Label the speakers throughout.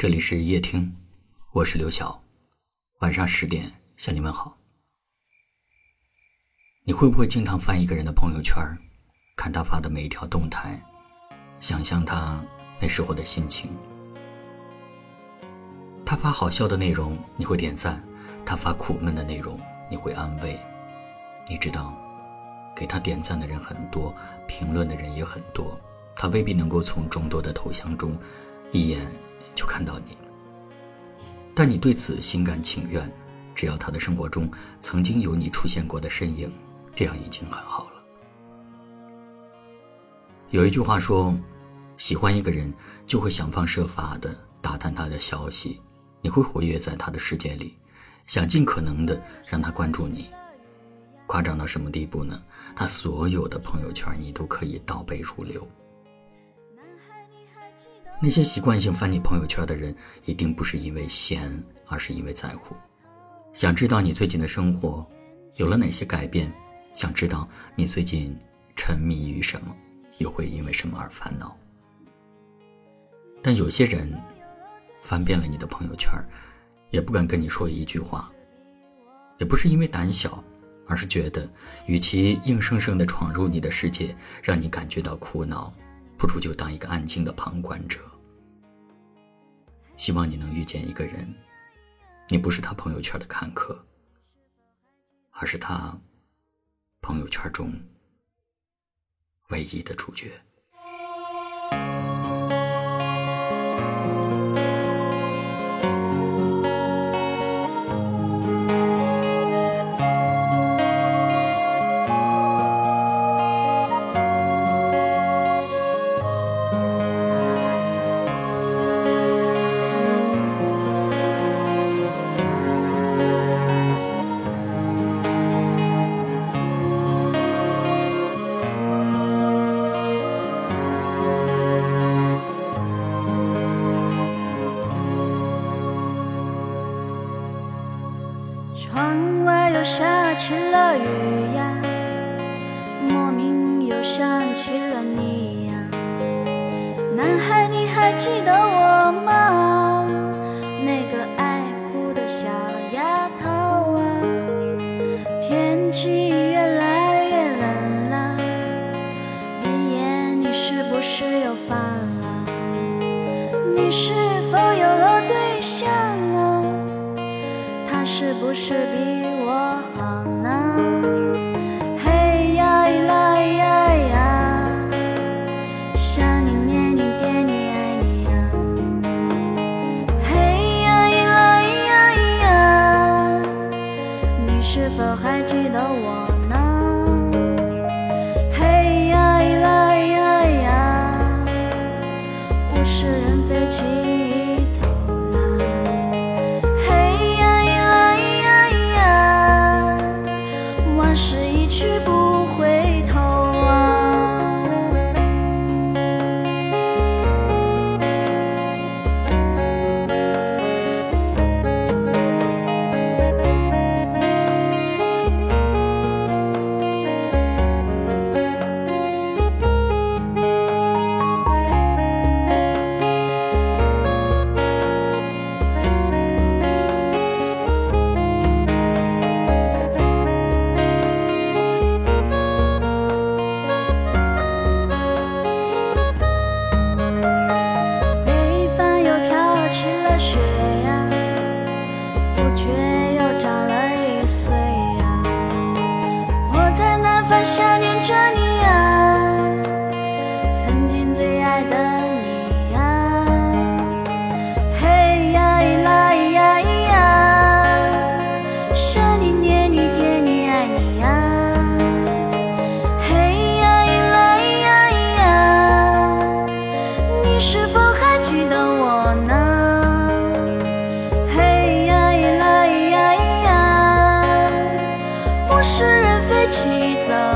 Speaker 1: 这里是夜听，我是刘晓。晚上十点向你问好。你会不会经常翻一个人的朋友圈，看他发的每一条动态，想象他那时候的心情？他发好笑的内容，你会点赞；他发苦闷的内容，你会安慰。你知道，给他点赞的人很多，评论的人也很多，他未必能够从众多的头像中一眼。就看到你，但你对此心甘情愿，只要他的生活中曾经有你出现过的身影，这样已经很好了。有一句话说，喜欢一个人就会想方设法的打探他的消息，你会活跃在他的世界里，想尽可能的让他关注你。夸张到什么地步呢？他所有的朋友圈你都可以倒背如流。那些习惯性翻你朋友圈的人，一定不是因为闲，而是因为在乎，想知道你最近的生活有了哪些改变，想知道你最近沉迷于什么，又会因为什么而烦恼。但有些人翻遍了你的朋友圈，也不敢跟你说一句话，也不是因为胆小，而是觉得与其硬生生的闯入你的世界，让你感觉到苦恼。不如就当一个安静的旁观者。希望你能遇见一个人，你不是他朋友圈的看客，而是他朋友圈中唯一的主角。
Speaker 2: 下起了雨呀，莫名又想起了你呀。男孩，你还记得我吗？那个爱哭的小丫头啊。天气是不是比我好呢？起
Speaker 1: 早。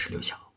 Speaker 1: 是刘晓。